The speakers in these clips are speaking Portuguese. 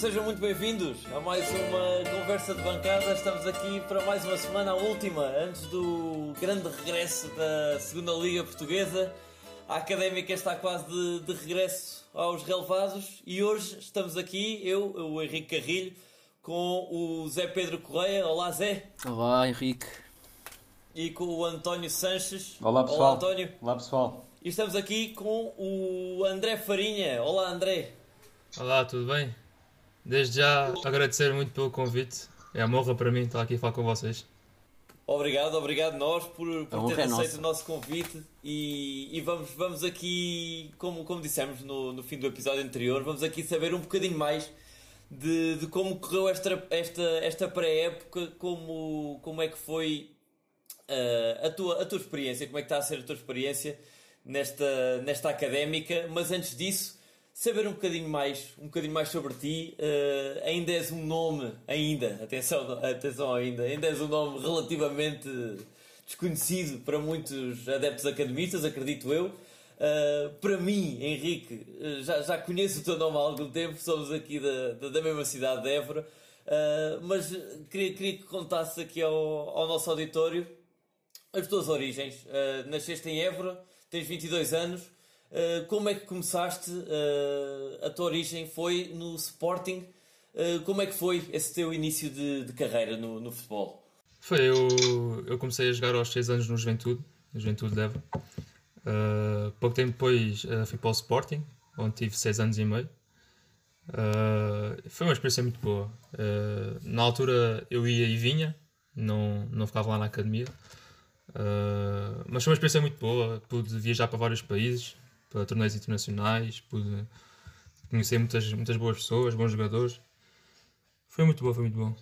sejam muito bem-vindos a mais uma conversa de bancada. Estamos aqui para mais uma semana, a última, antes do grande regresso da Segunda Liga Portuguesa. A Académica está quase de, de regresso aos relevados e hoje estamos aqui, eu, o Henrique Carrilho, com o Zé Pedro Correia. Olá, Zé. Olá, Henrique. E com o António Sanches. Olá, pessoal. Olá, António. Olá, pessoal. E estamos aqui com o André Farinha. Olá, André. Olá, tudo bem? Desde já agradecer muito pelo convite. É uma honra para mim estar aqui a falar com vocês. Obrigado, obrigado nós por, por ter é aceito nossa. o nosso convite e, e vamos, vamos aqui, como, como dissemos no, no fim do episódio anterior, vamos aqui saber um bocadinho mais de, de como correu esta, esta, esta pré-época, como, como é que foi uh, a, tua, a tua experiência, como é que está a ser a tua experiência nesta, nesta académica, mas antes disso, saber um bocadinho mais, um bocadinho mais sobre ti. Uh, ainda és um nome, ainda, atenção, atenção ainda, ainda és um nome relativamente desconhecido para muitos adeptos academistas, acredito eu. Uh, para mim, Henrique, uh, já, já conheço o teu nome há algum tempo, somos aqui da, da, da mesma cidade de Évora, uh, mas queria, queria que contasse aqui ao, ao nosso auditório as tuas origens. Uh, nasceste em Évora, tens 22 anos, uh, como é que começaste? Uh, a tua origem foi no Sporting. como é que foi esse teu início de, de carreira no, no, futebol? Foi, eu, eu comecei a jogar aos 6 anos no Juventude, Juventude de Évora. pouco tempo depois fui para o Sporting, onde tive 6 anos e meio. foi uma experiência muito boa. na altura eu ia e vinha, não, não ficava lá na academia. Uh, mas foi uma experiência muito boa. Pude viajar para vários países, para torneios internacionais, pude conhecer muitas, muitas boas pessoas, bons jogadores. Foi muito bom, foi muito bom.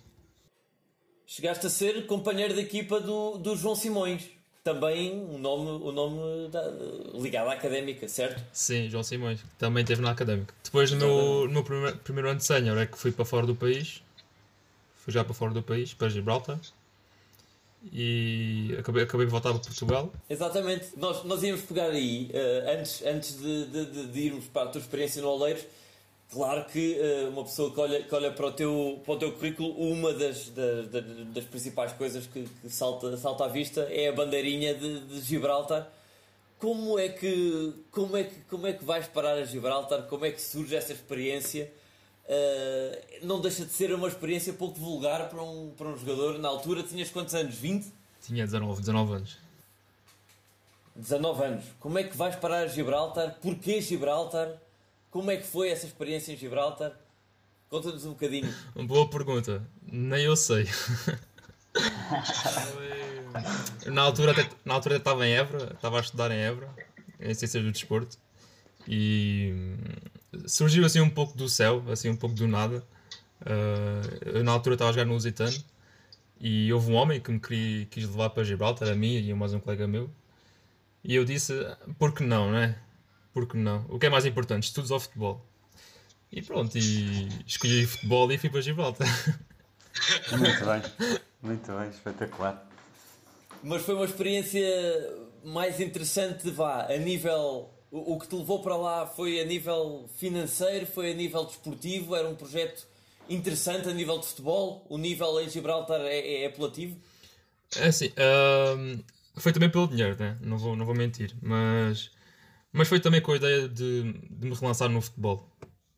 Chegaste a ser companheiro de equipa do, do João Simões, também um nome, um nome da, ligado à académica, certo? Sim, João Simões, que também esteve na académica. Depois, no, no primeiro, primeiro ano de sénior, é que fui para fora do país, fui já para fora do país, para Gibraltar e acabei, acabei de voltar para Portugal. Exatamente, nós, nós íamos pegar aí, uh, antes, antes de, de, de, irmos para a tua experiência no Oleiros, claro que uh, uma pessoa que olha, que olha para, o teu, para o teu currículo, uma das, das, das principais coisas que, que, salta, salta à vista é a bandeirinha de, de Gibraltar. Como é, que, como, é que, como é que vais parar a Gibraltar? Como é que surge essa experiência? Uh, não deixa de ser uma experiência pouco vulgar para um, para um jogador. Na altura tinhas quantos anos? 20? Tinha 19, 19 anos. 19 anos. Como é que vais parar a Gibraltar? Porquê Gibraltar? Como é que foi essa experiência em Gibraltar? Conta-nos um bocadinho. Boa pergunta. Nem eu sei. na, altura, até, na altura eu estava em Évora, estava a estudar em Évora, em Ciências do Desporto, e surgiu assim um pouco do céu, assim um pouco do nada. Uh, eu, na altura estava a jogar no Lusitano e houve um homem que me queria, quis levar para Gibraltar, a mim e mais um colega meu. E eu disse, por que não, né? Por que não? O que é mais importante? Estudos ou futebol? E pronto, e escolhi futebol e fui para Gibraltar. Muito bem, muito bem, espetacular. Mas foi uma experiência mais interessante, vá, a nível o, o que te levou para lá foi a nível financeiro, foi a nível desportivo, era um projeto interessante a nível de futebol? O nível em Gibraltar é, é, é apelativo? É assim, uh, foi também pelo dinheiro, né? não, vou, não vou mentir, mas, mas foi também com a ideia de, de me relançar no futebol.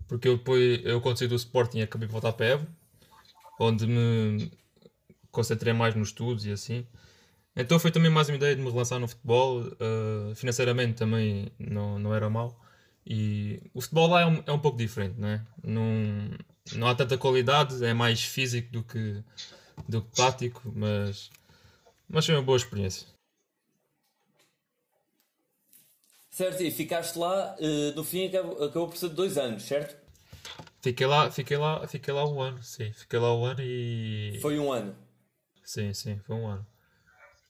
Porque eu depois, eu quando saí do Sporting acabei de voltar para Evo, onde me concentrei mais nos estudos e assim. Então foi também mais uma ideia de me relançar no futebol. Uh, financeiramente também não, não era mal. E o futebol lá é um, é um pouco diferente, né? não, não há tanta qualidade, é mais físico do que, do que tático, mas, mas foi uma boa experiência. Certo, e ficaste lá, uh, no fim acabou, acabou por ser dois anos, certo? Fiquei lá, fiquei lá, fiquei lá um ano, sim. Fiquei lá um ano e. Foi um ano. Sim, sim, foi um ano.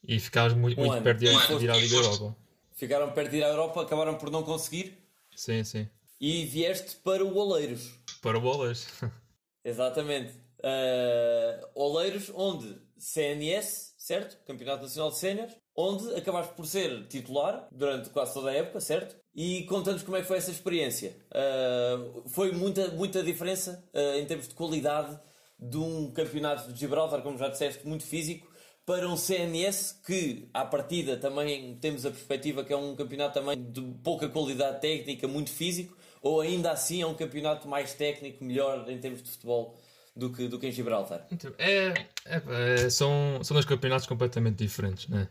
E ficámos muito, Um muito ano. perto de, Um de ir à Liga Europa. Ficaram perto de ir à Europa, acabaram por não conseguir Sim, sim. e vieste para o Oleiros. Para bolas. Exatamente. Uh, Oleiros, onde CNS, certo? Campeonato Nacional de Séniores. onde acabaste por ser titular durante quase toda a época, certo? E conta-nos como é que foi essa experiência. Uh, foi muita, muita diferença uh, em termos de qualidade de um campeonato de Gibraltar, como já disseste, muito físico, para um CNS que, à partida, também temos a perspectiva que é um campeonato também de pouca qualidade técnica, muito físico, ou ainda assim é um campeonato mais técnico, melhor em termos de futebol do que, do que em Gibraltar? Então, é, é, é são, são dois campeonatos completamente diferentes, né?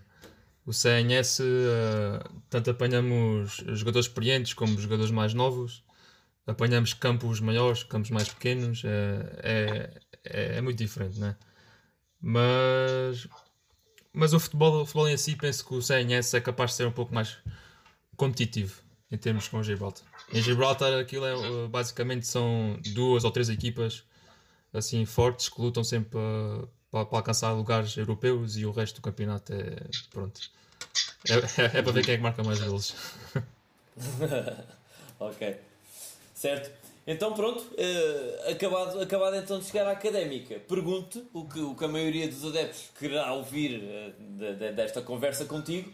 O CNS, uh, eh, tanto apanhamos jogadores experientes como jogadores mais novos, apanhamos campos maiores, campos mais pequenos, é, é, é muito diferente, né? Mas, mas o futebol, o futebol em si, penso que o CNS é capaz de ser um pouco mais competitivo em termos com o Gibraltar. Em Gibraltar, aquilo é, basicamente são duas ou três equipas assim fortes que lutam sempre para, para alcançar lugares europeus e o resto do campeonato é pronto. É, é, é para ver quem é que marca mais golos. ok. Certo. Então pronto, uh, acabado, acabado então de chegar à académica, pergunto o que, o que a maioria dos adeptos quererá ouvir uh, de, de, desta conversa contigo.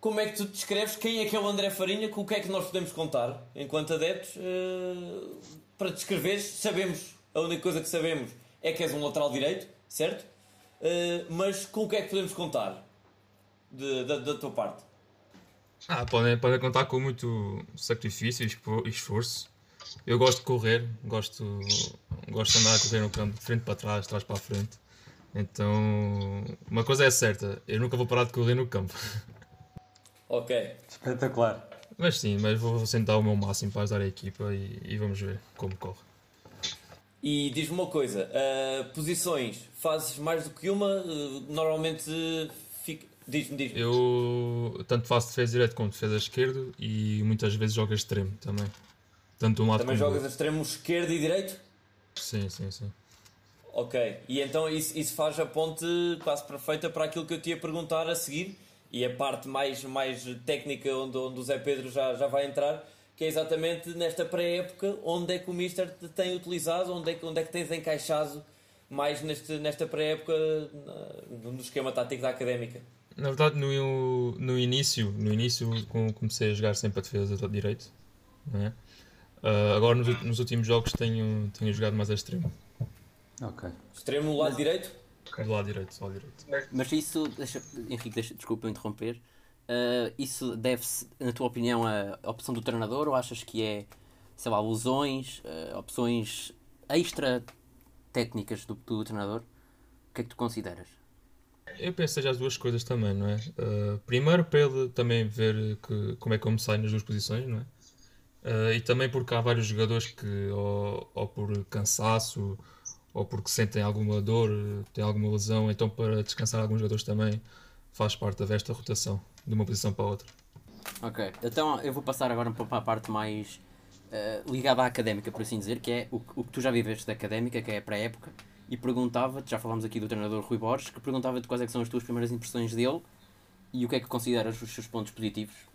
Como é que tu descreves quem é que é o André Farinha, com o que é que nós podemos contar enquanto adeptos uh, para descreveres? Sabemos, a única coisa que sabemos é que és um lateral direito, certo? mas com o que é que podemos contar de, da, da tua parte? Ah, podem, podem contar com muito sacrifício e esforço eu gosto de correr, gosto, gosto de andar a correr no campo, de frente para trás, de trás para a frente. Então, uma coisa é certa, eu nunca vou parar de correr no campo. Ok. Espetacular. Mas sim, mas vou sentar o meu máximo para ajudar a equipa e, e vamos ver como corre. E diz-me uma coisa, uh, posições, fazes mais do que uma? Uh, normalmente fica... Diz-me, diz-me. Eu tanto faço defesa direito como defesa esquerdo e muitas vezes jogo extremo também. Tanto um lado Também jogas a extremo esquerdo e direito? Sim, sim, sim. Ok, e então isso, isso faz a ponte quase perfeita para aquilo que eu te ia perguntar a seguir e a parte mais, mais técnica onde, onde o Zé Pedro já, já vai entrar, que é exatamente nesta pré-época onde é que o Mister te tem utilizado, onde é que, onde é que tens encaixado mais neste, nesta pré-época no esquema tático da académica. Na verdade, no, no início, no início comecei a jogar sempre a defesa do direito, não é? Uh, agora nos, nos, últimos jogos tenho, tenho jogado mais a extremo. Ok. Extremo no lado direito? Do lado direito, do lado direito. Mas isso, deixa, Henrique, deixa, desculpa interromper. Uh, isso deve-se, na tua opinião, à opção do treinador ou achas que é, sei lá, lesões, uh, opções extra técnicas do, do treinador? O que é que tu consideras? Eu penso que seja as duas coisas também, não é? Uh, primeiro para ele também ver que, como é que eu me saio nas duas posições, não é? Uh, e também porque há vários jogadores que, ou, ou, por cansaço, ou porque sentem alguma dor, têm alguma lesão, então para descansar alguns jogadores também faz parte desta rotação, de uma posição para outra. Ok, então eu vou passar agora para a parte mais uh, ligada à académica, por assim dizer, que é o, o que tu já viveste da académica, que é pré-época, e perguntava-te, já falámos aqui do treinador Rui Borges, que perguntava-te quais é são as tuas primeiras impressões dele e o que é que consideras os seus pontos positivos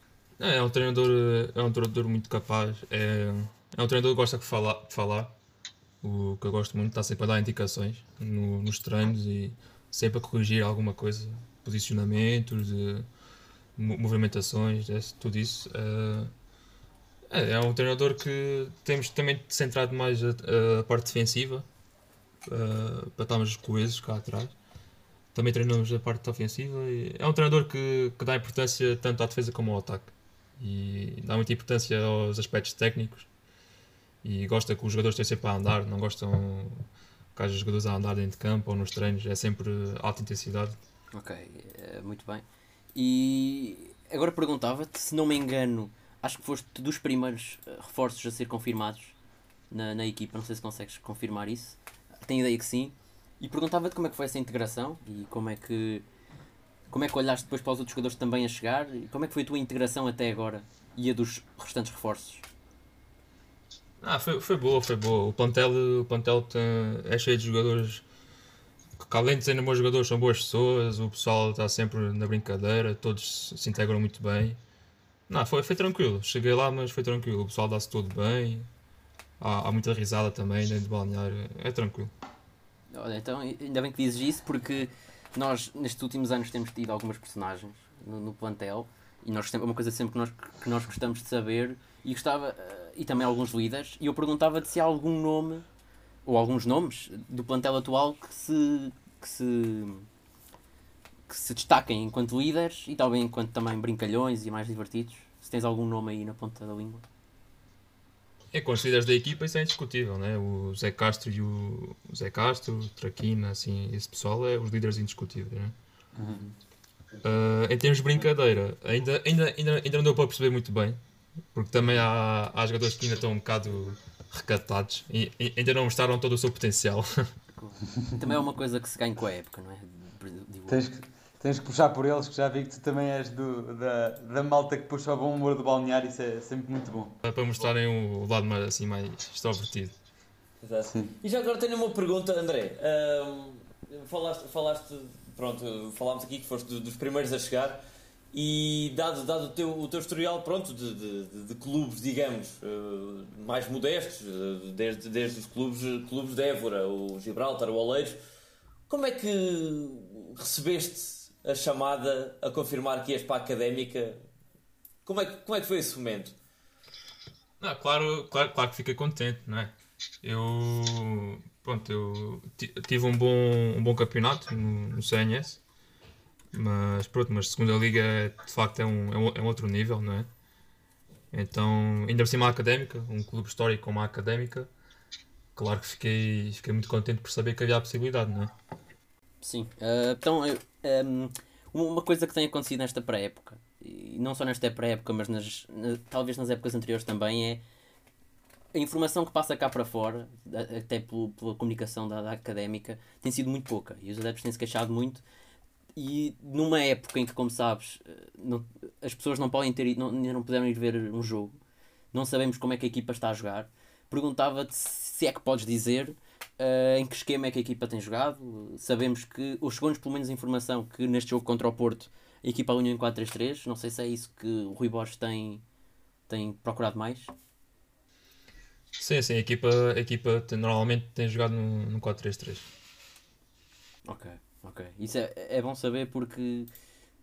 é, um treinador, é um treinador muito capaz. É, é um treinador que gosta de falar, de falar. O que eu gosto muito, está sempre a dar indicações no, nos treinos e sempre a corrigir alguma coisa, posicionamentos, de, movimentações, é, tudo isso. É, é, um treinador que temos também centrado mais a, a parte defensiva para estarmos coesos cá atrás. Também treinamos a parte ofensiva. é um treinador que, que dá importância tanto à defesa como ao ataque e dá muita importância aos aspectos técnicos e gosta que os jogadores estejam sempre a andar, não gostam que haja jogadores a andar dentro de campo ou nos treinos, é sempre alta intensidade. Ok, eh, muito bem. E agora perguntava-te, se não me engano, acho que foste dos primeiros eh, reforços a ser confirmados na, na equipa, não sei se consegues confirmar isso, tenho ideia que sim. E perguntava-te como é que foi essa integração e como é que como é que olhaste depois para os outros jogadores também a chegar? Como é que foi a tua integração até agora e a dos restantes reforços? Ah, foi, foi boa, foi boa. O plantel, o plantel tem, é cheio de jogadores que, além de serem bons jogadores, são boas pessoas. O pessoal está sempre na brincadeira, todos se integram muito bem. Não, foi, foi tranquilo. Cheguei lá, mas foi tranquilo. O pessoal dá-se todo bem. Há, há muita risada também dentro do balneário. É tranquilo. Olha, então ainda bem que dizes isso porque nós, nestes últimos anos, temos tido algumas personagens no, no plantel e nós é uma coisa sempre que nós, que nós gostamos de saber e gostava uh, e também alguns líderes e eu perguntava-te se há algum nome ou alguns nomes do plantel atual que se que se que se destaquem enquanto líderes e talvez enquanto também brincalhões e mais divertidos. Se tens algum nome aí na ponta da língua é com os líderes da equipa isso é indiscutível, né? O Zé Castro e o, o Zé Castro, o Traquina, assim, esse pessoal é os líderes indiscutíveis, né? Uhum. Uh, em termos de brincadeira, ainda, ainda, ainda, ainda não deu para perceber muito bem, porque também há, há jogadores que ainda estão um bocado recatados e, e ainda não mostraram todo o seu potencial. Também é uma coisa que se ganha com a época, não é? Tens que, tens que puxar por eles, que já vi que tu também és do, da, da malta que puxa o bom humor do balneário, isso é sempre muito bom. É para mostrarem o lado mais, assim, mais extrovertido. Exato. Sim. E já agora tenho uma pergunta, André. Um, falaste, falaste, pronto, falámos aqui que foste dos primeiros a chegar e dado, dado o, teu, o teu historial pronto, de, de, de clubes, digamos, uh, mais modestos, uh, desde, desde os clubes, clubes de Évora, o Gibraltar, o Oleiros, como é que recebeste a chamada a confirmar que ias para a académica. Como é que, como é que foi esse momento? Não, claro, claro, claro que fiquei contente, não é? Eu, pronto, eu tive um bom, um bom campeonato no, no CNS, mas pronto, mas segunda liga de facto é um, é um, é um outro nível, não é? Então, ainda por cima a académica, um clube histórico como a académica, claro que fiquei, fiquei muito contente por saber que havia a possibilidade, não é? Sim, uh, então um, uma coisa que tem acontecido nesta pré-época, e não só nesta pré-época, mas nas, na, talvez nas épocas anteriores também, é a informação que passa cá para fora, até pelo, pela comunicação da, da, académica, tem sido muito pouca e os adeptos têm se queixado muito. E numa época em que, como sabes, eh, não, as pessoas não podem ter não, não puderam ir ver um jogo, não sabemos como é que a equipa está a jogar, perguntava-te se é que podes dizer Uh, em que esquema é que a equipa tem jogado. Sabemos que, ou chegou-nos pelo menos a informação que neste jogo contra o Porto a equipa alinhou em 4-3-3. Não sei se é isso que o Rui Borges tem, tem procurado mais. Sim, sim, a equipa, a equipa tem, normalmente tem jogado no, no 4-3-3. Ok, ok. Isso é, é bom saber porque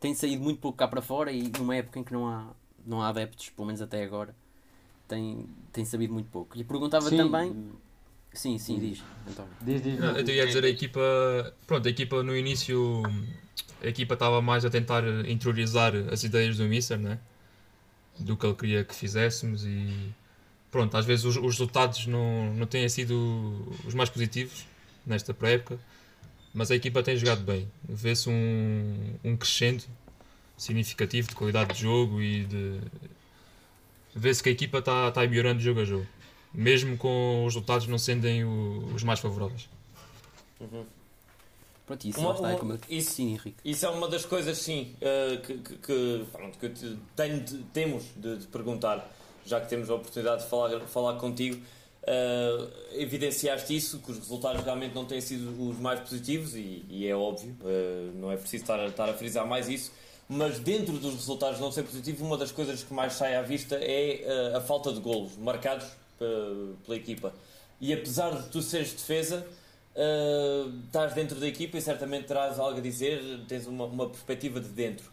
tem saído muito pouco cá para fora e numa época em que não há, não há adeptos, pelo menos até agora, tem, tem sabido muito pouco. E perguntava sim. também Sim, sim, diz, António. Diz, diz, Não, eu ia dizer a equipa. Pronto, a equipa no início. A equipa estava mais a tentar interiorizar as ideias do Mister, né? Do que ele queria que fizéssemos e. Pronto, às vezes os, os resultados não, não têm sido os mais positivos nesta pré-época, mas a equipa tem jogado bem. Vê-se um, um crescendo significativo de qualidade de jogo e de. Vê-se que a equipa está tá melhorando de jogo a jogo mesmo com os resultados não sendo os mais favoráveis. Uhum. Pronto, isso, uma, está, é como isso, sim, Henrique. isso é uma das coisas, sim, uh, que, que, que, pronto, que tenho, temos de, de, perguntar, já que temos a oportunidade de falar, falar contigo. Uh, evidenciaste isso, que os resultados realmente não têm sido os mais positivos, e, e é óbvio, uh, não é preciso estar, estar a frisar mais isso mas dentro dos resultados não ser positivos, uma das coisas que mais sai à vista é uh, a falta de golos marcados pela equipa. E apesar de tu seres defesa, uh, estás dentro da equipa e certamente terás algo a dizer, tens uma, uma perspectiva de dentro.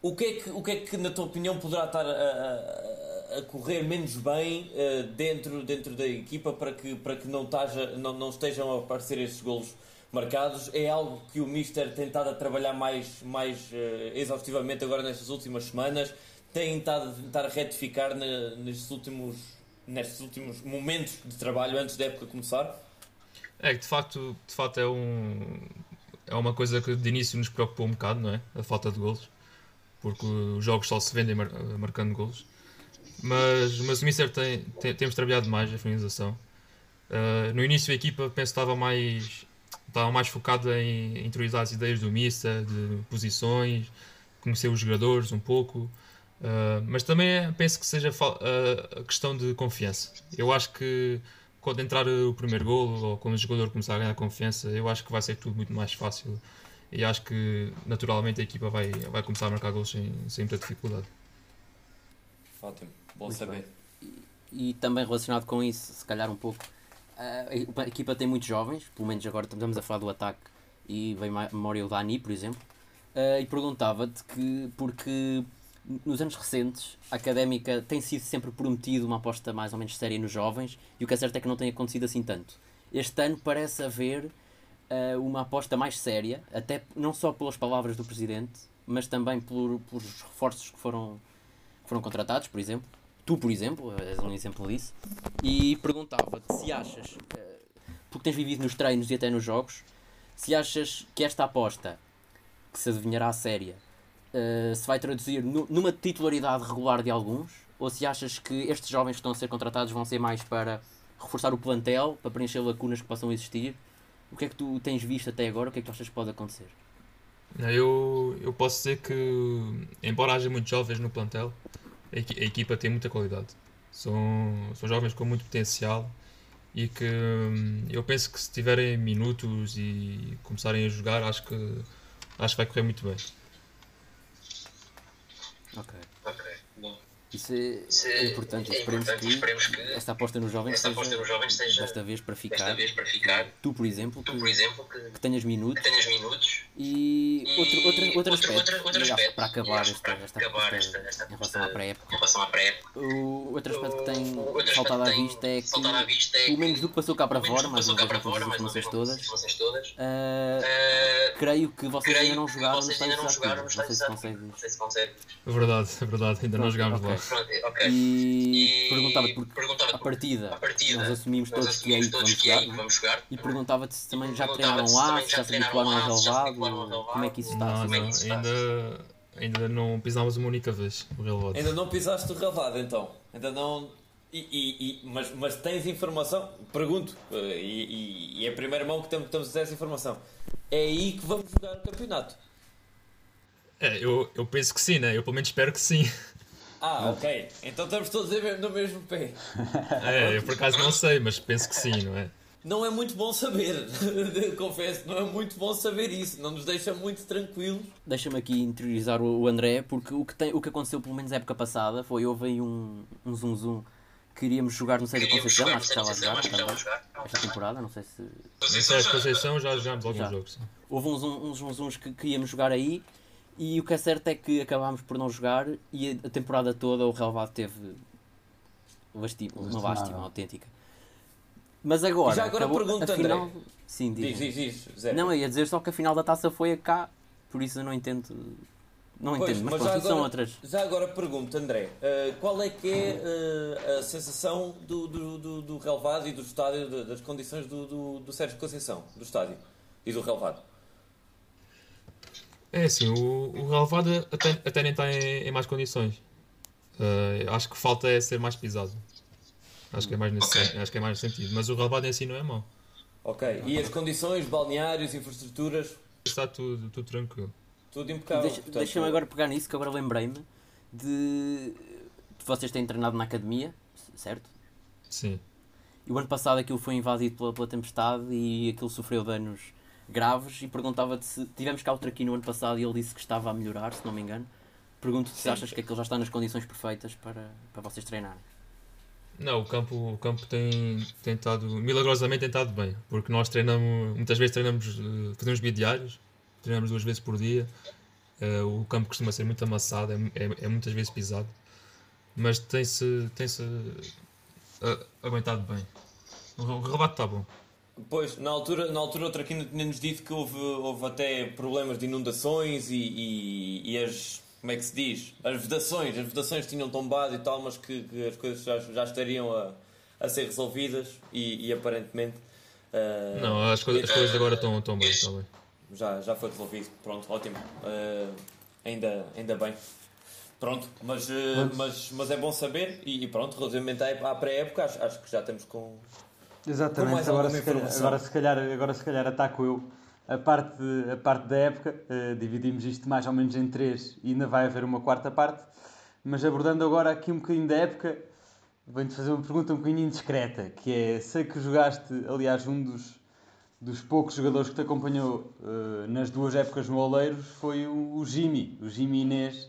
O que, é que, o que é que, na tua opinião, poderá estar a, a, a correr menos bem uh, dentro, dentro da equipa para que, para que não, taja, não, não estejam a aparecer estes golos marcados? É algo que o Mister tem estado a trabalhar mais, mais uh, exaustivamente agora nestas últimas semanas? Tem estado a tentar retificar na, nestes últimos nestes últimos momentos de trabalho antes da época começar? É que de facto, de facto é, um, é uma coisa que de início nos preocupou um bocado, não é? A falta de golos, porque os jogos só se vendem mar, marcando golos. Mas, mas o Mister tem, tem, temos trabalhado mais a finalização. Uh, no início a equipa penso estava mais, estava mais focada em interiorizar as ideias do Mister, de posições, conhecer os jogadores um pouco. Uh, mas também penso que seja uh, a questão de confiança. Eu acho que quando entrar o primeiro gol ou quando o jogador começar a ganhar confiança, eu acho que vai ser tudo muito mais fácil e acho que naturalmente a equipa vai, vai começar a marcar gols sem, sem muita dificuldade. Ótimo, bom muito saber. E, e, também relacionado com isso, se calhar um pouco, a, a equipa tem muitos jovens, pelo menos agora estamos a falar do ataque e vem a memória o Dani, por exemplo Uh, e perguntava-te que, porque nos anos recentes a académica tem sido sempre prometido uma aposta mais ou menos séria nos jovens e o que é certo é que não tem acontecido assim tanto. Este ano parece haver uh, uma aposta mais séria, até não só pelas palavras do Presidente, mas também por, pelos reforços que foram, que foram contratados, por exemplo. Tu, por exemplo, és um exemplo disso. E perguntava-te se achas, uh, porque tens vivido nos treinos e até nos jogos, se achas que esta aposta, que se adivinhará séria, uh, se vai traduzir no, numa titularidade regular de alguns, ou se achas que estes jovens que estão a ser contratados vão ser mais para reforçar o plantel, para preencher lacunas que possam existir. O que é que tu tens visto até agora? O que é que tu achas que pode acontecer? Eu, eu posso dizer que, embora haja muitos jovens no plantel, a, equipa tem muita qualidade. São, são jovens com muito potencial e que hum, eu penso que se tiverem minutos e começarem a jogar, acho que, acho que vai correr muito bem. Ok. Ok, bom. Isso é, é importante. É esperemos, importante. Que esperemos que esta aposta nos jovens, esta seja, nos jovens seja desta vez para ficar. Desta vez para ficar. Tu, por exemplo, tu, que, por exemplo que, que, tenhas minutos. Que tenhas minutos. E, e outro, outro, outro, aspecto, outro, outro aspecto para acabar, esta, esta, acabar esta, esta, em relação à pré-época. O outro aspecto que tem faltado à vista é que, é pelo menos do que passou cá para fora, mais uma vez não todas as informações todas, uh, creio que vocês ainda não jogaram Não sei se consegues. É verdade, é verdade, ainda não jogámos lá. Okay. E, e perguntava-te, porque perguntava a partida, partida nós assumimos nós todos que é aí que vamos jogar, é vamos jogar e perguntava-te se também já treinaram lá, se já se habituaram ao relevado, como é que isso está? Não, não, ainda, ainda não pisámos uma única vez o relevado. Ainda não pisaste o relevado então? Ainda não... E, e, e, mas, mas tens informação? Pergunto, eh, e, e, é a primeira mão que temos, temos essa informação. É aí que vamos jogar o campeonato? É, eu, eu penso que sim, né? Eu pelo menos espero que sim. Ah, ok. Então estamos todos no mesmo pé. É, eu por acaso não sei, mas penso que sim, não é? Não é muito bom saber, confesso, não é muito bom saber isso, não nos deixa muito tranquilos. Deixa-me aqui interiorizar o André, porque o que, tem, o que aconteceu pelo menos na época passada foi houve aí um, um zoom zoom que iríamos jogar no Sérgio Conceição, acho que estava a jogar também, esta temporada, não sei se... No Sérgio Conceição já jogámos alguns jogos. Houve uns, uns, uns zooms que, que íamos jogar aí e o que é certo é que acabámos por não jogar e a temporada toda o relevado teve uma lástima autêntica. Mas agora. Já agora acabou, pergunta, afinal, André. Sim, diz. Diz, diz, diz Não, eu ia dizer só que a final da taça foi a cá, por isso eu não entendo. Não pois, entendo, mas, mas pronto, agora, são outras. Já agora pergunto, André, uh, qual é que é uh, a sensação do, do, do, do relevado e do estádio, das condições do, do, do Sérgio Conceição, do estádio e do relevado? É assim, o, o relevado até, até nem está em, em mais condições. Uh, acho que falta é ser mais pisado. Acho que é mais nesse okay. acho que é mais nesse sentido. Mas o relevado em si não é mau. Ok. E as condições, balneários, infraestruturas? Está tudo, tudo tranquilo. Tudo impecável. Deixa, Portanto, Deixa-me agora pegar nisso, que agora lembrei-me de... de. Vocês têm treinado na academia, certo? Sim. E o ano passado aquilo foi invadido pela, pela tempestade e aquilo sofreu danos graves e perguntava-te se tivemos cá outro aqui no ano passado e ele disse que estava a melhorar, se não me engano. Pergunto-te se achas que aquilo já está nas condições perfeitas para, para vocês treinarem. Não, o campo, o campo tem, estado, milagrosamente tem estado bem, porque nós treinamos, muitas vezes treinamos, eh, fazemos bidiários, treinamos duas vezes por dia, uh, o campo costuma ser muito amassado, é, é, é muitas vezes pisado, mas tem-se tem -se, uh, aguentado bem. O, o relevado está bom. Pois, na altura, na altura outra aqui tinha-nos dito que houve, houve até problemas de inundações e, e, e, as. Como é que se diz? As vedações. As vedações tinham tombado e tal, mas que, que as coisas já, já estariam a, a ser resolvidas e, e aparentemente. Uh, não, as, coisas, as coisas agora estão, estão bem, estão bem. Já, já foi resolvido, pronto, ótimo. Uh, ainda, ainda bem. Pronto, mas, uh, mas, mas é bom saber e, e pronto, relativamente à pré-época, acho, acho que já temos com Exatamente, agora se, calhar, agora se, calhar, agora se calhar ataco eu. A parte, a parte da época, uh, dividimos isto mais ou menos em três e ainda vai haver uma quarta parte. Mas abordando agora aqui um bocadinho da época, venho-te fazer uma pergunta um bocadinho indiscreta, que é, sei que jogaste, aliás, um dos, dos poucos jogadores que te acompanhou uh, nas duas épocas no Oleiros foi o, o Jimmy, o Jimmy Inês,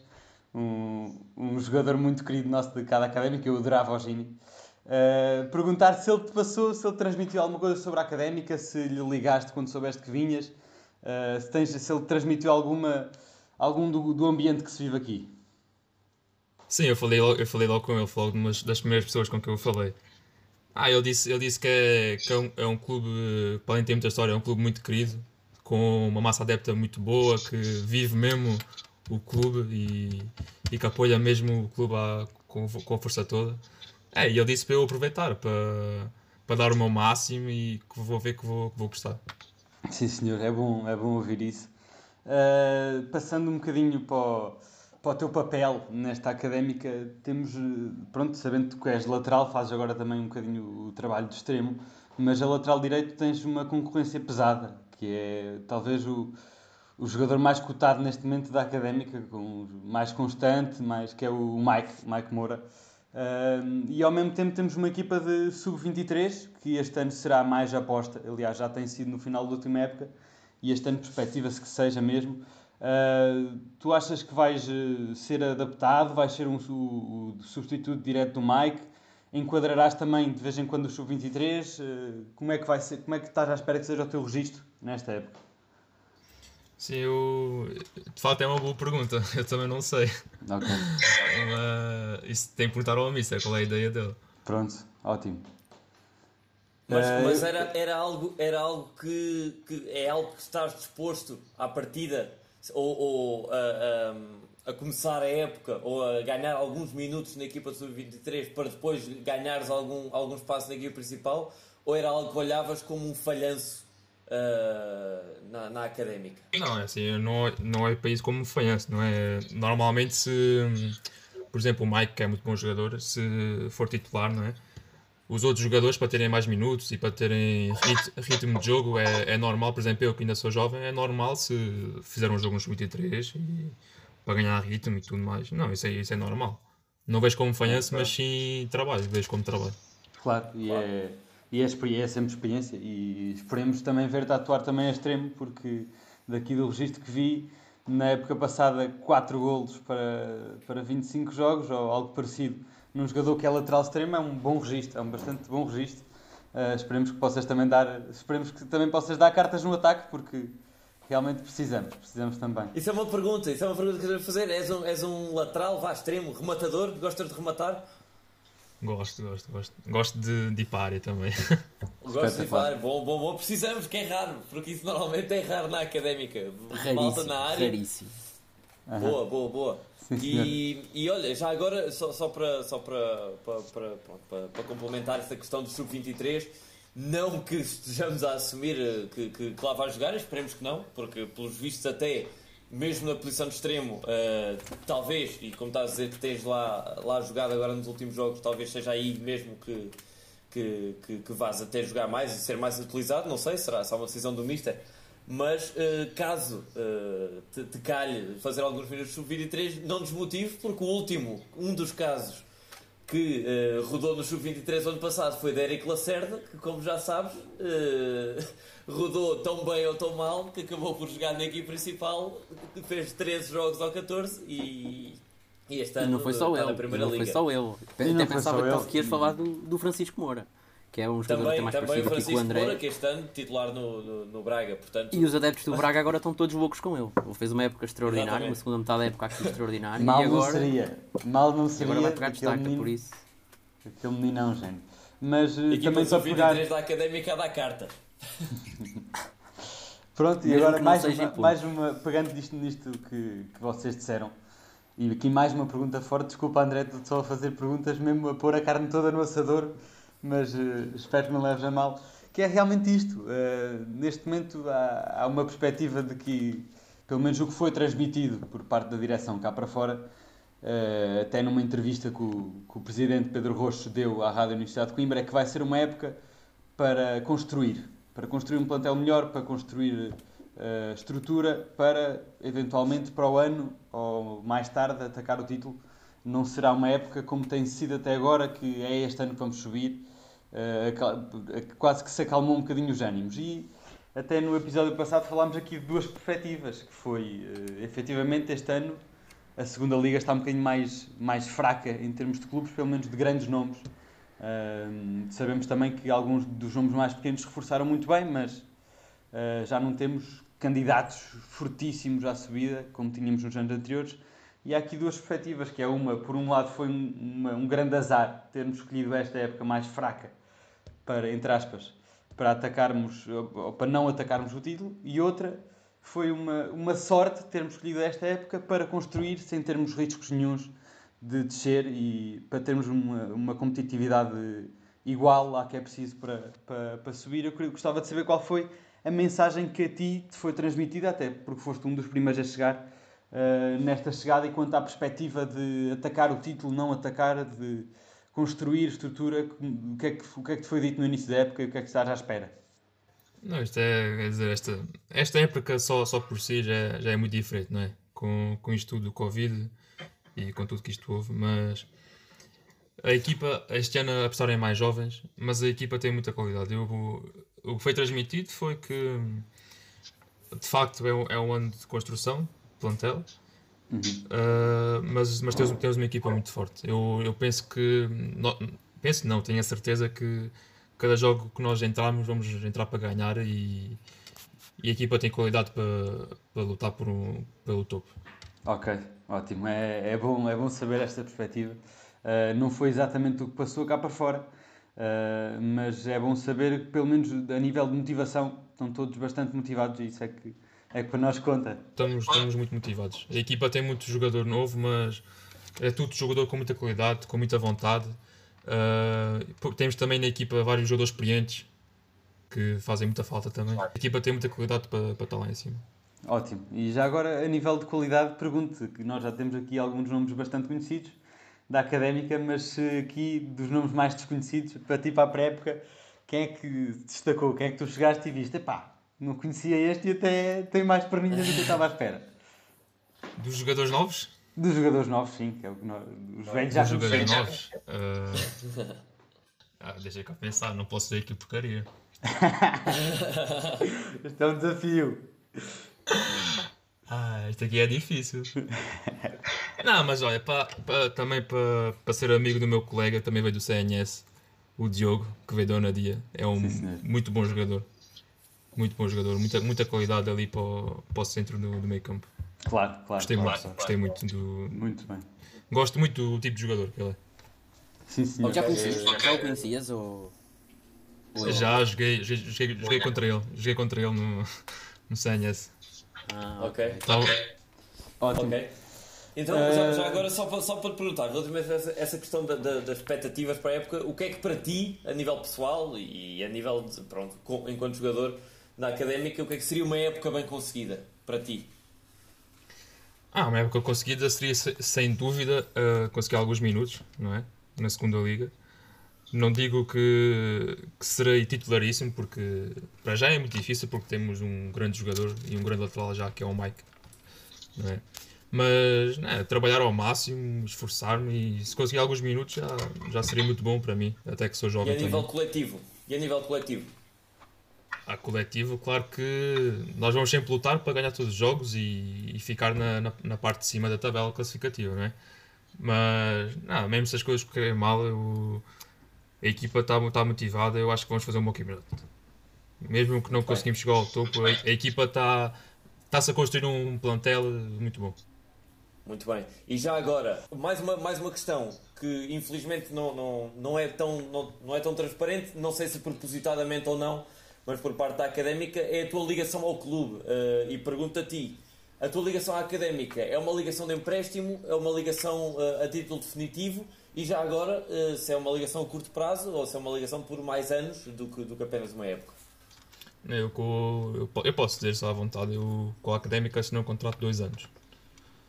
um, um jogador muito querido nosso de cada académica, eu adorava o Jimmy. Uh, perguntar se ele te passou, se ele transmitiu alguma coisa sobre a académica, se lhe ligaste quando soubeste que vinhas, uh, se, tens, se ele transmitiu alguma, algum do, do ambiente que se vive aqui. Sim, eu falei, eu falei logo com ele, foi logo uma das primeiras pessoas com quem eu falei. Ah, ele disse, ele disse que, é, que é, um, é um clube, para além de ter muita história, é um clube muito querido, com uma massa adepta muito boa, que vive mesmo o clube e, e que apoia mesmo o clube à, com, com a força toda. É, e ele disse para eu aproveitar, para, para dar o meu máximo e que vou ver que vou, que vou gostar. Sim, senhor, é bom, é bom ouvir isso. Uh, passando um bocadinho para o, para o teu papel nesta académica, temos, pronto, sabendo que és lateral, fazes agora também um bocadinho o trabalho de extremo, mas a lateral direito tens uma concorrência pesada, que é talvez o, o jogador mais cotado neste momento da académica, com, mais constante, mais, que é o Mike, Mike Moura. Uh, e ao mesmo tempo temos uma equipa de sub-23 que este ano será mais aposta, aliás já tem sido no final da última época e este ano perspectiva-se que seja mesmo. Uh, tu achas que vais uh, ser adaptado, vais ser um, o, o, substituto direto do Mike? Enquadrarás também de vez em quando o sub-23? Uh, como é que vai ser? Como é que estás à espera que seja o teu registro nesta época? Sim, eu... de facto é uma boa pergunta, eu também não sei. Ok. Mas isso tem que perguntar ao Mister qual é a ideia dele. Pronto, ótimo. Mas, uh, mas era, era algo, era algo que, que é algo que estás disposto à partida ou, ou a, a, a, começar a época ou a ganhar alguns minutos na equipa sub-23 para depois ganhares algum, algum espaço na equipa principal? Ou era algo que olhavas como um falhanço uh, na, na académica? Não, é assim, não, não é para isso como falhanço, não é? Normalmente se, por exemplo, o Mike, que é muito bom jogador, se for titular, não é? os outros jogadores para terem mais minutos e para terem ritmo de jogo é, é normal, por exemplo, eu que ainda sou jovem, é normal se fizer um jogo nos 23 e para ganhar ritmo e tudo mais. Não, isso é, isso é normal. Não vejo como falhanço, é, mas sim trabalho, vejo como trabalho. Claro, e é, e é, é sempre experiência e esperemos também ver-te atuar também a extremo, porque daqui do registro que vi, na época passada 4 golos para, para 25 jogos ou algo parecido num jogador que é lateral extremo é um bom registro, é um bastante bom registro. Uh, esperemos que possas também dar, esperemos que também possas dar cartas no ataque, porque realmente precisamos, precisamos também. Isso é uma pergunta, isso é uma pergunta que eu quero fazer. És um, és um lateral, vá extremo, rematador, gostas de rematar? Gosto, gosto, gosto. Gosto de, de ir para a área também. Gosto de ir para a área. Bom, bom, bom. Precisamos, que é raro, porque isso normalmente é raro na académica. Raríssimo, Malta na área. Raríssimo. Boa, boa, boa. E, e olha, já agora, só, só, para, só para, para, para, para, para complementar esta questão do sub-23, não que estejamos a assumir eh, que, que, que, lá vai jogar, esperemos que não, porque pelos vistos até, mesmo na posição de extremo, uh, talvez, e como estás a dizer que tens lá, lá jogado agora nos últimos jogos, talvez seja aí mesmo que, que, que, que vás até jogar mais e ser mais utilizado, não sei, será só uma decisão do Mister. Mas uh, caso uh, te, te, calhe fazer alguns minutos sub-23, não desmotive, porque o último, um dos casos que uh, rodou no sub-23 ano passado foi de Eric Lacerda, que como já sabes, rodou tão bem ou tão mal que acabou por jogar na equipe principal, que fez 13 jogos ao 14 e, e este ano e não foi só ele, na Primeira não Liga. Foi só ele. Até pensava que ias falar do, do Francisco Moura que é um jogador também, tem mais também parecido aqui com o André. Moura, que este ano titular no, no, no, Braga, portanto... E os adeptos do Braga agora estão todos loucos com ele. Ele fez uma época extraordinária, Exatamente. uma segunda metade da época aqui extraordinária. Mal e agora, não seria. Mal não seria. Agora vai pegar destaque, menino, por isso. Aquele meninão, gente. Mas e também para pegar... da Académica dá carta. Pronto, e agora mais uma, mais uma, pegando nisto, nisto que, que vocês disseram, e aqui mais uma pergunta forte, desculpa André, estou só a fazer perguntas mesmo a pôr a carne toda no assador, mas uh, espero que não leves a mal, que é realmente isto. Uh, neste momento há, há, uma perspectiva de que, pelo menos o que foi transmitido por parte da direção cá para fora, uh, até numa entrevista que o, que o presidente Pedro Rocho deu à Rádio Universidade de Coimbra, é que vai ser uma época para construir, para construir um plantel melhor, para construir estrutura, para eventualmente para o ano ou mais tarde atacar o título não será uma época como tem sido até agora, que é este ano que vamos subir uh, quase que se acalmou um bocadinho os ânimos. E até no episódio passado falámos aqui de duas perspectivas, que foi, uh, efetivamente, este ano a segunda liga está um bocadinho mais, mais fraca em termos de clubes, pelo menos de grandes nomes. Uh, sabemos também que alguns dos nomes mais pequenos reforçaram muito bem, mas uh, já não temos candidatos fortíssimos à subida, como tínhamos nos anos anteriores. E há aqui duas perspectivas, que é uma, por um lado foi um, uma, um grande azar termos escolhido esta época mais fraca para, entre aspas, para atacarmos, ou para não atacarmos o título, e outra foi uma, uma sorte termos escolhido esta época para construir sem termos riscos nenhums de descer e para termos uma, uma competitividade igual à que é preciso para, para, para subir. Eu gostava de saber qual foi a mensagem que a ti te foi transmitida, até porque foste um dos primeiros a chegar uh, nesta chegada, e quanto à perspectiva de atacar o título, não atacar, de construir estrutura, o que, é que, o que é que te foi dito no início da época e o que é que estás à espera? Não, isto é, quer dizer, esta, esta época só, só por si já, já é muito diferente, não é? Com, com isto tudo do Covid e com tudo que isto houve, mas a equipa, este ano apesar de mais jovens, mas a equipa tem muita qualidade. Eu, o que foi transmitido foi que de facto é um, é um ano de construção, plantel, uhum. uh, mas, mas temos, temos uma equipa muito forte. Eu, eu penso que, não, penso não, tenho a certeza que cada jogo que nós entrarmos, vamos entrar para ganhar e, e a equipa tem qualidade para, para lutar por um, pelo topo. Ok, ótimo. É, é, bom, é bom saber esta perspectiva. Uh, não foi exatamente o que passou cá para fora, uh, mas é bom saber que, pelo menos a nível de motivação, estão todos bastante motivados e isso é que, é que para nós conta. Estamos, estamos muito motivados. A equipa tem muito jogador novo, mas é tudo jogador com muita qualidade, com muita vontade. Uh, temos também na equipa vários jogadores experientes que fazem muita falta também. A equipa tem muita qualidade para, para estar lá em cima. Ótimo. E já agora, a nível de qualidade, pergunto que nós já temos aqui alguns nomes bastante conhecidos da académica, mas aqui dos nomes mais desconhecidos, para ti, para a pré-época, quem é que destacou? Quem é que tu chegaste e viste? Epá, não conhecia este e até tem mais perninhas do que eu estava à espera. Dos jogadores novos? Dos jogadores novos, sim. Que é o que nós, os velhos já Dos jogadores novos? Uh... Ah, deixa cá pensar, não posso dizer aqui porcaria. este é um desafio. Ah, isto aqui é difícil. Não, mas olha, pa, também para pa ser amigo do meu colega, também veio do CNS, o Diogo, que veio da Onadia. É um Sim, muito bom jogador. Muito bom jogador, muita, muita qualidade ali para o, para o centro do, do meio campo. Claro, claro. Gostei claro, muito, claro. gostei muito do. Muito bem. Gosto muito do tipo de jogador que ele é. Sim, sim. Já, conhecias, já o conhecias ou. Já, joguei, joguei, joguei, contra ele. Joguei contra ele no, no CNS. Ah, ok. Então, Ótimo. Ok. Então, uh... já, já, agora, só para, só para perguntar, relativamente essa, essa questão da, da, das expectativas para a época, o que é que para ti, a nível pessoal e a nível, de, pronto, enquanto jogador na académica, o que é que seria uma época bem conseguida para ti? Ah, uma época conseguida seria, sem dúvida, uh, conseguir alguns minutos, não é? Na segunda liga. Não digo que, que serei titularíssimo, porque para já é muito difícil, porque temos um grande jogador e um grande lateral já, que é o Mike. Não é? Mas né, trabalhar ao máximo, esforçar-me e se conseguir alguns minutos já, já seria muito bom para mim, até que sou jovem. E a nível também. coletivo? E a nível coletivo? A coletivo, claro que nós vamos sempre lutar para ganhar todos os jogos e, e ficar na, na, na, parte de cima da tabela classificativa, não é? Mas, não, mesmo se as coisas correrem mal, eu, a equipa está tá motivada, eu acho que vamos fazer um bom campeonato. Mesmo que não conseguimos chegar ao topo, a, a equipa está está-se a construir um plantel muito bom. Muito bem. E já agora, mais uma, mais uma questão que infelizmente não, não, não, é tão, não, não é tão transparente, não sei se propositadamente ou não, mas por parte da académica, é a tua ligação ao clube. Uh, e pergunto a ti: a tua ligação à académica é uma ligação de empréstimo, é uma ligação uh, a título definitivo? E já agora, uh, se é uma ligação a curto prazo ou se é uma ligação por mais anos do que, do que apenas uma época? Eu, eu, eu posso dizer só à vontade, eu com a académica assinei um contrato de dois anos.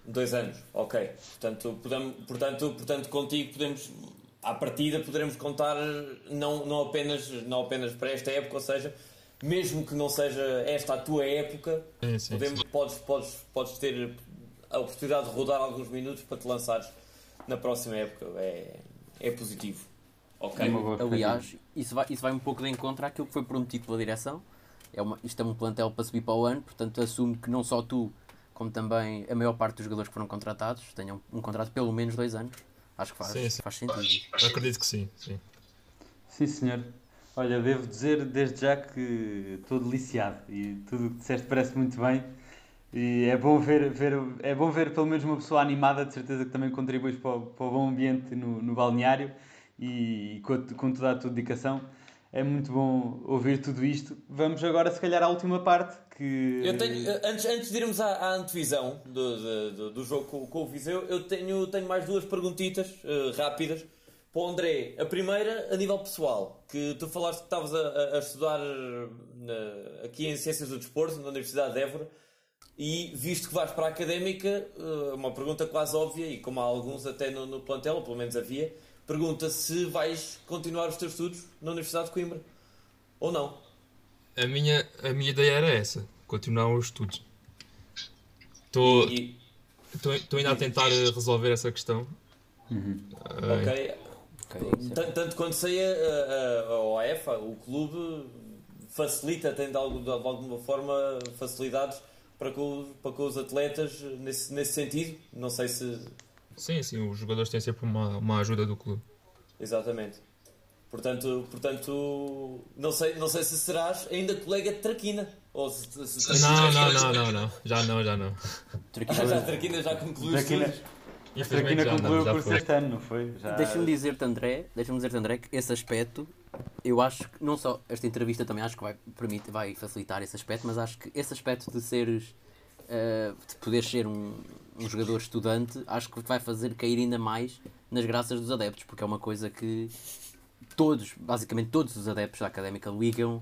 Dois anos, ok. Portanto, podemos, portanto, portanto contigo podemos, à partida, poderemos contar não, não, apenas, não apenas para esta época, ou seja, mesmo que não seja esta a tua época, sim, sim, podemos, sim. Podes, podes, podes ter a oportunidade de rodar alguns minutos para te lançares na próxima época. É, é positivo. Ok. Aliás, isso vai, isso vai um pouco de encontro àquilo que foi prometido pela direção. É uma, isto é um plantel para subir para o ano, portanto assumo que não só tu como também a maior parte dos jogadores que foram contratados tenham um contrato de pelo menos dois anos. Acho que faz, sim, sim. faz sentido. Eu acredito que sim, sim. Sim, senhor. Olha, devo dizer desde já que estou deliciado e tudo o que disseste parece muito bem. E é bom ver, ver, é bom ver pelo menos uma pessoa animada, de certeza que também contribuis para o, para o bom ambiente no, no balneário e, com, com toda a tua dedicação. É muito bom ouvir tudo isto. Vamos agora, se calhar, à última parte. Que... Eu tenho, antes, antes de irmos à, à antevisão do, do, do jogo com, com, o Viseu, eu tenho, tenho mais duas perguntitas uh, rápidas para o André. A primeira, a nível pessoal, que tu falaste que estavas a, a, estudar na, aqui em Ciências do Desporto, na Universidade de Évora, e visto que vais para a académica, uh, uma pergunta quase óbvia, e como há alguns até no, no plantel, ou pelo menos havia pergunta se vais continuar os teus estudos na Universidade de Coimbra ou não. A minha, a minha ideia era essa, continuar os estudos. Estou e... ainda a tentar resolver essa questão. Uhum. Uh, ok. okay. Tanto, quanto sei, a, a, a OEFA, o clube, facilita, tem de, algo, de alguma forma facilidades para com, para com os atletas nesse, nesse sentido. Não sei se Sim, sim, os jogadores têm sempre uma, uma ajuda do clube. Exatamente. Portanto, portanto não, sei, não sei se serás ainda colega de Traquina. Ou se, se não, não, não, não, não, já não, já não. Traquina, já, Traquina já concluiu Traquina, Traquina concluiu o curso este ano, não foi? Já... Deixa-me dizer-te, André, deixa-me dizer André, que esse aspecto, eu acho que, não só esta entrevista também acho que vai, permite, vai facilitar esse aspecto, mas acho que esse aspecto de seres, uh, de poder ser um, um jogador estudante, acho que vai fazer cair ainda mais nas graças dos adeptos, porque é uma coisa que todos, basicamente todos os adeptos da Académica ligam,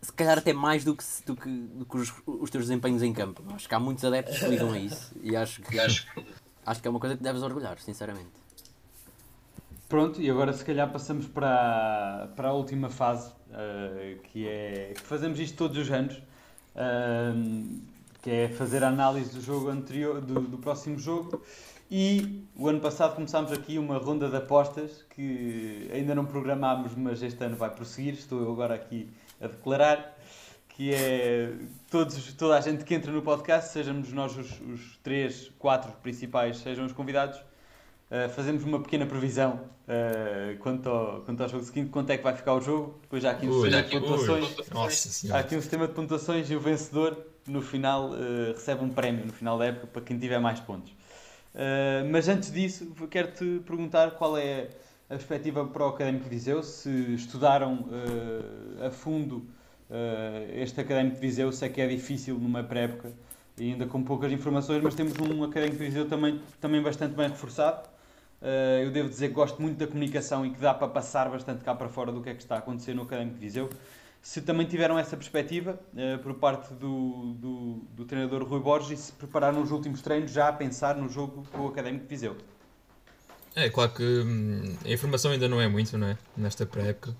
se calhar até mais do que, do que, do que os, os, teus desempenhos em campo. Acho que há muitos adeptos que ligam a isso e acho que, acho que é uma coisa que deves orgulhar, sinceramente. Pronto, e agora se calhar passamos para, para a última fase, uh, que é que fazemos isto todos os anos. Uh, que é fazer a análise do jogo anterior, do, do próximo jogo. E o ano passado começámos aqui uma ronda de apostas que ainda não programámos, mas este ano vai prosseguir. Estou eu agora aqui a declarar que é todos, toda a gente que entra no podcast, sejamos nós os, os três, quatro principais, sejam os convidados, uh, fazemos uma pequena previsão uh, quanto, ao, quanto ao jogo seguinte, quanto é que vai ficar o jogo. Depois há aqui um ui, sistema de pontuações. há aqui um sistema de pontuações e o vencedor no final uh, recebe um prémio no final da época para quem tiver mais pontos. Uh, mas antes disso, quero-te perguntar qual é a perspectiva para o Académico de Viseu, se estudaram uh, a fundo este Académico de Viseu, sei que é difícil numa pré-época e ainda com poucas informações, mas temos um Académico de Viseu também, também bastante bem reforçado. Eu devo dizer que gosto muito da comunicação e que dá para passar bastante cá para fora do que é que está a acontecer no Académico de Viseu se também tiveram essa perspectiva uh, por parte do, do, do, treinador Rui Borges e se prepararam nos últimos treinos já a pensar no jogo com o Académico de Viseu. É, claro que hum, a informação ainda não é muito, não é? Nesta pré-época,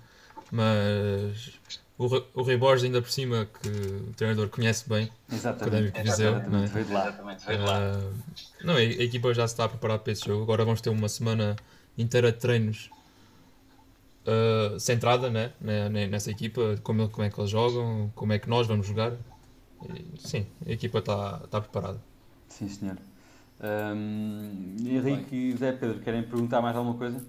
mas o, o Rui Borges ainda por cima que o treinador conhece bem exatamente, Académico Viseu. Exatamente, não é? de lá. Exatamente, de lá. Uh, não, a, a equipa já se está a preparar para esse jogo, agora vamos ter uma semana inteira de treinos uh, centrada né, nessa equipa, como, como é que eles jogam, como é que nós vamos jogar. E, sim, a equipa está tá preparada. Sim, senhor. Um, Henrique e Zé Pedro, querem perguntar mais alguma coisa?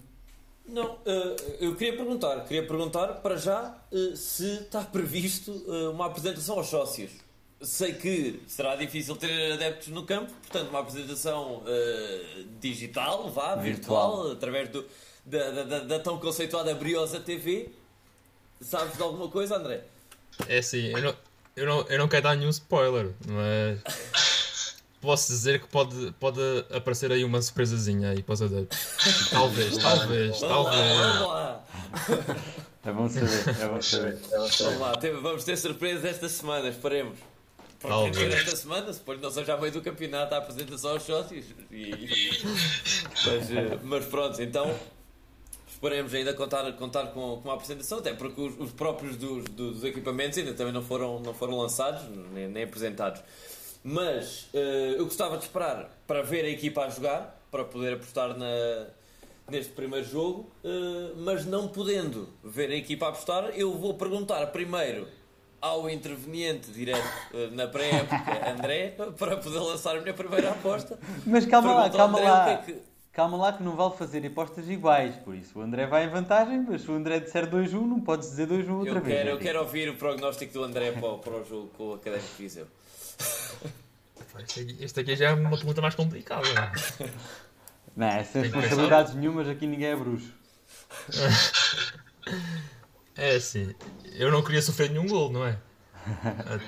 Não, uh, eu queria perguntar, queria perguntar para já uh, se está previsto uh, uma apresentação aos sócios. Sei que será difícil ter adeptos no campo, portanto, uma apresentação digital, vá, virtual, virtual através do, da, da, da tão conceituada Briosa TV. Sabes de alguma coisa, André? É assim, eu não, eu não, eu não quero dar nenhum spoiler, mas posso dizer que pode, pode aparecer aí uma surpresazinha aí para os adeptos. Talvez, talvez, talvez. Vamos lá. É bom saber, é bom saber. Vamos lá, vamos ter surpresas esta semana, esperemos. Porque esta semana, depois não seja a meio do campeonato a apresentação aos sócios. E... mas, eh, mas pronto, então esperemos ainda contar, contar com, com a apresentação, até porque os, os próprios dos, dos, equipamentos ainda também não foram, não foram lançados, nem, nem apresentados. Mas uh, eu gostava de esperar para ver a equipa a jogar, para poder apostar na, neste primeiro jogo, uh, mas não podendo ver a equipa a apostar, eu vou perguntar primeiro ao interveniente direto uh, na pré-época, André, para poder lançar a minha primeira aposta. Mas calma lá, calma lá. Que é que... calma lá que não vale fazer apostas iguais. Por isso o André vai em vantagem, mas se o André disser 2-1, não podes dizer 2-1 outra eu vez. Quero, eu quero ouvir o prognóstico do André para, para o jogo com o Académico Viseu. Este aqui já é uma pergunta mais complicada. Não, é sem responsabilidades nenhumas, aqui ninguém é bruxo. É assim, eu não queria sofrer nenhum gol, não é?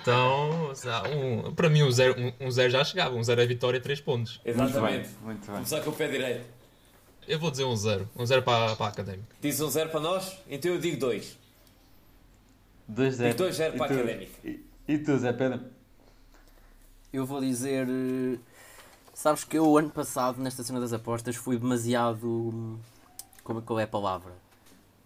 Então, um, para mim um zero, um, um zero já chegava, um zero é vitória, três pontos. Exatamente. Muito bem, muito bem. Começar com o pé direito. Eu vou dizer um zero, um zero para, para a Académica. Diz um zero para nós? Então eu digo dois. Dois zero. Digo dois zero para a Académica. E, e tu, Zé Pedro? Eu vou dizer... Sabes que eu, ano passado, nesta cena das apostas, fui demasiado... Como, qual é a palavra?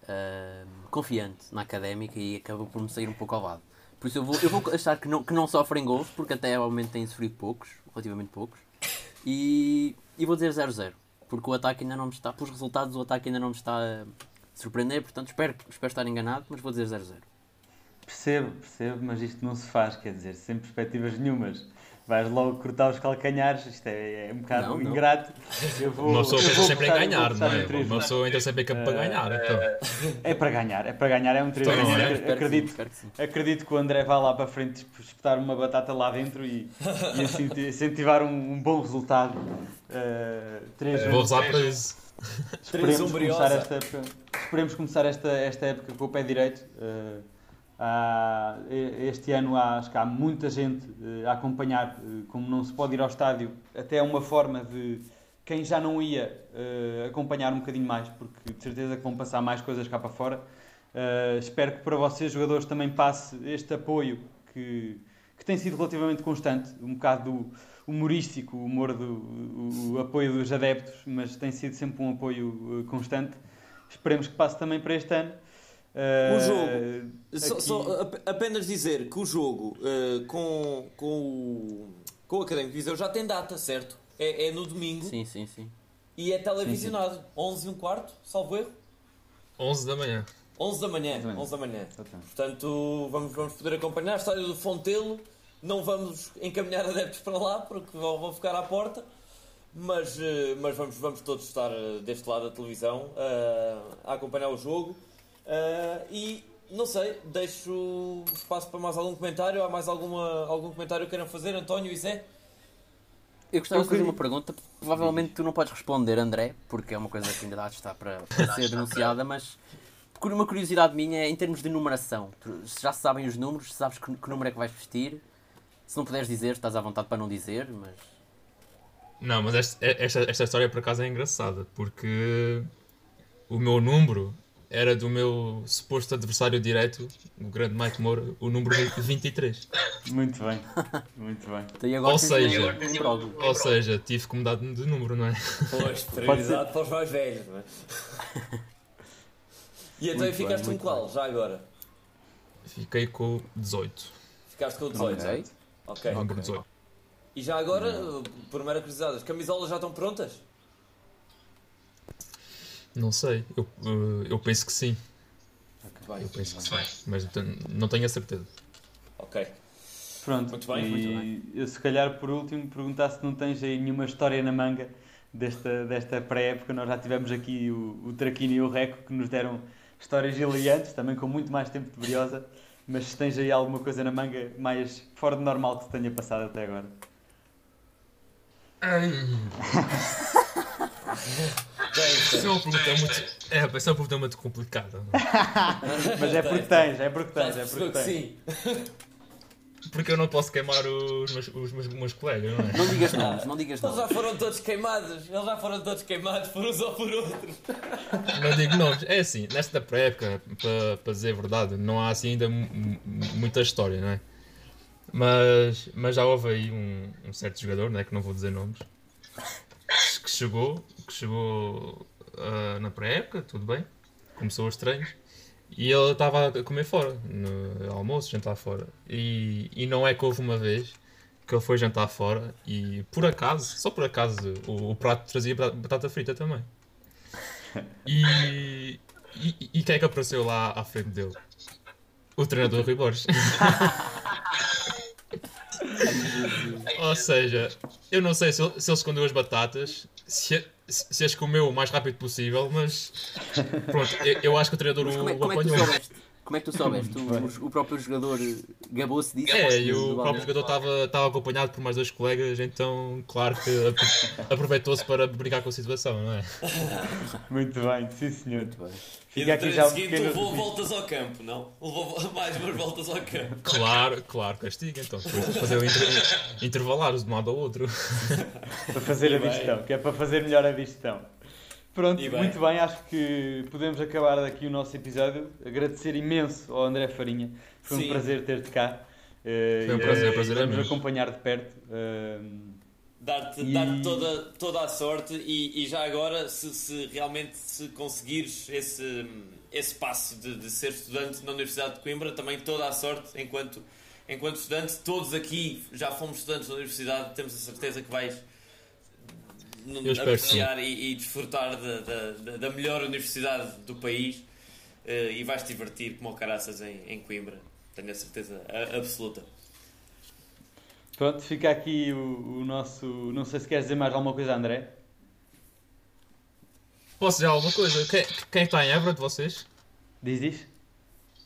Uh, confiante na Académica e acabou por me sair um pouco ao lado. Por isso eu vou, eu vou achar que não, que não sofrem gols, porque até ao momento têm sofrido poucos, relativamente poucos. E, e vou dizer 0-0, porque o ataque ainda não me está, pelos resultados, o ataque ainda não me está a surpreender, portanto espero, espero estar enganado, mas vou dizer 0-0. Percebo, percebo, mas isto não se faz, quer dizer, sem perspectivas nenhumas vais logo cortar os calcanhares, isto é, é um bocado não, ingrato. Eu vou, uma pessoa pensa sempre em ganhar, não é? Uma pessoa entra sempre em campo para ganhar. Então. É para ganhar, é para ganhar, é um 3 então, é? Acredito, que acredito que o André vá lá para frente espetar uma batata lá dentro e, e incentivar um, um, bom resultado. Uh, 3 Vou usar para isso. Esperemos começar, esta época, esperemos começar esta, esta época com o pé direito. Uh, este ano há, acho que há muita gente uh, a acompanhar, uh, como não se pode ir ao estádio, até é uma forma de quem já não ia uh, acompanhar um bocadinho mais, porque de certeza que vão passar mais coisas cá para fora. espero que para vocês, jogadores, também passe este apoio que, que tem sido relativamente constante, um bocado do humorístico, o humor do o, o apoio dos adeptos, mas tem sido sempre um apoio constante. Esperemos que passe também para este ano. Uh, o jogo, só, só, apenas dizer que o jogo uh, com, com, o, com o Académico Viseu já tem data, certo? É, é no domingo. Sim, sim, sim. E é televisionado. Sim, sim. 11 e um quarto, salvo erro? 11 da manhã. 11 da manhã, 11 da manhã. Portanto, vamos, vamos poder acompanhar a história do Fontelo. Não vamos encaminhar adeptos para lá, porque vão, vão ficar à porta. Mas, eh, mas vamos, vamos todos estar deste lado da televisão a acompanhar o jogo. Uh, e não sei, deixo espaço para mais algum comentário. Há mais alguma, algum comentário que queiram fazer, António e Zé? Eu gostava de fazer uma pergunta. Provavelmente tu não podes responder, André, porque é uma coisa que ainda está para, para ser denunciada, mas por uma curiosidade minha, em termos de numeração, já se sabem os números, sabes que, que número é que vais vestir. Se não puderes dizer, estás à vontade para não dizer, mas. Não, mas esta, esta, esta história por acaso é engraçada, porque o meu número era do meu suposto adversário direto, o grande Mike Moura, o número 23. Muito bem, muito bem. Então, ou, seja, ou seja, tive que mudar de número, não é? Pois, prioridade para os mais velhos, não é? E então muito ficaste bem, com qual, bem. já agora? Fiquei com 18. Ficaste com 18, ok. Ok. Número 18. E já agora, por mera curiosidade, as camisolas já estão prontas? Não sei, eu, eu penso que sim. Okay. Eu penso que sim, mas não tenho a certeza. Ok. Pronto, muito bem, e muito bem. eu se calhar por último perguntar se não tens aí nenhuma história na manga desta, desta pré-época. Nós já tivemos aqui o, o Traquino e o Reco que nos deram histórias hilariantes, também com muito mais tempo de briosa. Mas se tens aí alguma coisa na manga mais fora de normal que te tenha passado até agora. Isso é uma pergunta muito. É, isso é uma pergunta muito complicada. Mas é porque tens, é porque tens, é porque tens. Sim. Porque eu não posso queimar os meus, os meus, meus colegas, não é? Não digas nomes, não digas nomes. Eles já foram todos queimados, eles já foram todos queimados por uns ou por outros. Não digo nomes. É assim, nesta pré-época, para, para dizer a verdade, não há assim ainda muita história, não é? Mas, mas já houve aí um, um certo jogador, não é? Que não vou dizer nomes, que chegou que chegou uh, na pré-época, tudo bem, começou os treinos, e ele estava a comer fora, no almoço, jantar fora. E, e não é que houve uma vez que ele foi jantar fora e por acaso, só por acaso, o, o prato trazia batata frita também. E, e, e quem é que apareceu lá à frente dele? O treinador Rui Borges. Ou seja, eu não sei se ele, se ele escondeu as batatas, se, se as comeu o mais rápido possível, mas pronto, eu, eu acho que o treinador o, como é, apanhou. É como é que tu soubeste? O, o próprio jogador gabou-se disso? É, e o próprio jogador estava, acompanhado por mais dois colegas, então, claro que aproveitou-se para brincar com a situação, não é? Muito bem, sim senhor. Muito bem. Fica aqui já seguinte pequeno... levou voltas ao campo, não? Levou mais umas voltas ao campo. Claro, claro, castiga então. Depois fazer o inter... intervalar de um lado ao outro. para fazer e a digestão, que é para fazer melhor a digestão. Pronto, bem. muito bem, acho que podemos acabar daqui o nosso episódio. Agradecer imenso ao André Farinha, foi Sim. um prazer ter-te cá. Uh, foi um prazer, prazer é Vamos acompanhar de perto. Uh, Dar-te e... dar toda, toda a sorte e, e já agora, se, se, realmente se conseguires esse, esse passo de, de ser estudante na Universidade de Coimbra, também toda a sorte enquanto, enquanto estudante. Todos aqui já fomos estudantes na Universidade, temos a certeza que vais apreciar e, e, desfrutar da, da, da, melhor universidade do país uh, e vais te divertir como o caraças em, em Coimbra. Tenho a certeza absoluta. Pronto, fica aqui o, o, nosso. Não sei se queres dizer mais alguma coisa, André. Posso dizer alguma coisa? Quem, quem é que está em Évora de vocês? Diz, diz.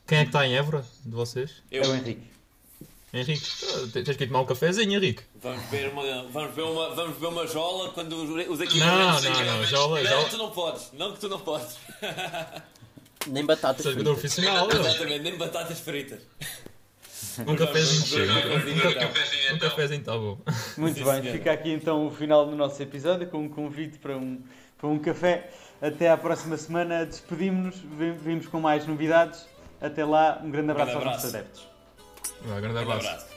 Quem é que está em Évora de vocês? Eu. É o Henrique. Henrique, tens que ir tomar um cafezinho, Henrique. Vamos ver uma, vamos ver uma, vamos ver uma jola quando os equipamentos... Não, não, não, jola, não, jola... tu não podes, não que tu não podes. Nem batatas fritas. profissional, Exatamente, nem batatas fritas. Um cafezinho chega. Um cafezinho está bom. Muito Sim, bem, senhora. fica aqui então o final do nosso episódio com um convite para um, para um café. Até à próxima semana, despedimos-nos, vimos com mais novidades. Até lá, um grande abraço, grande abraço. aos nossos adeptos. Um grande abraço.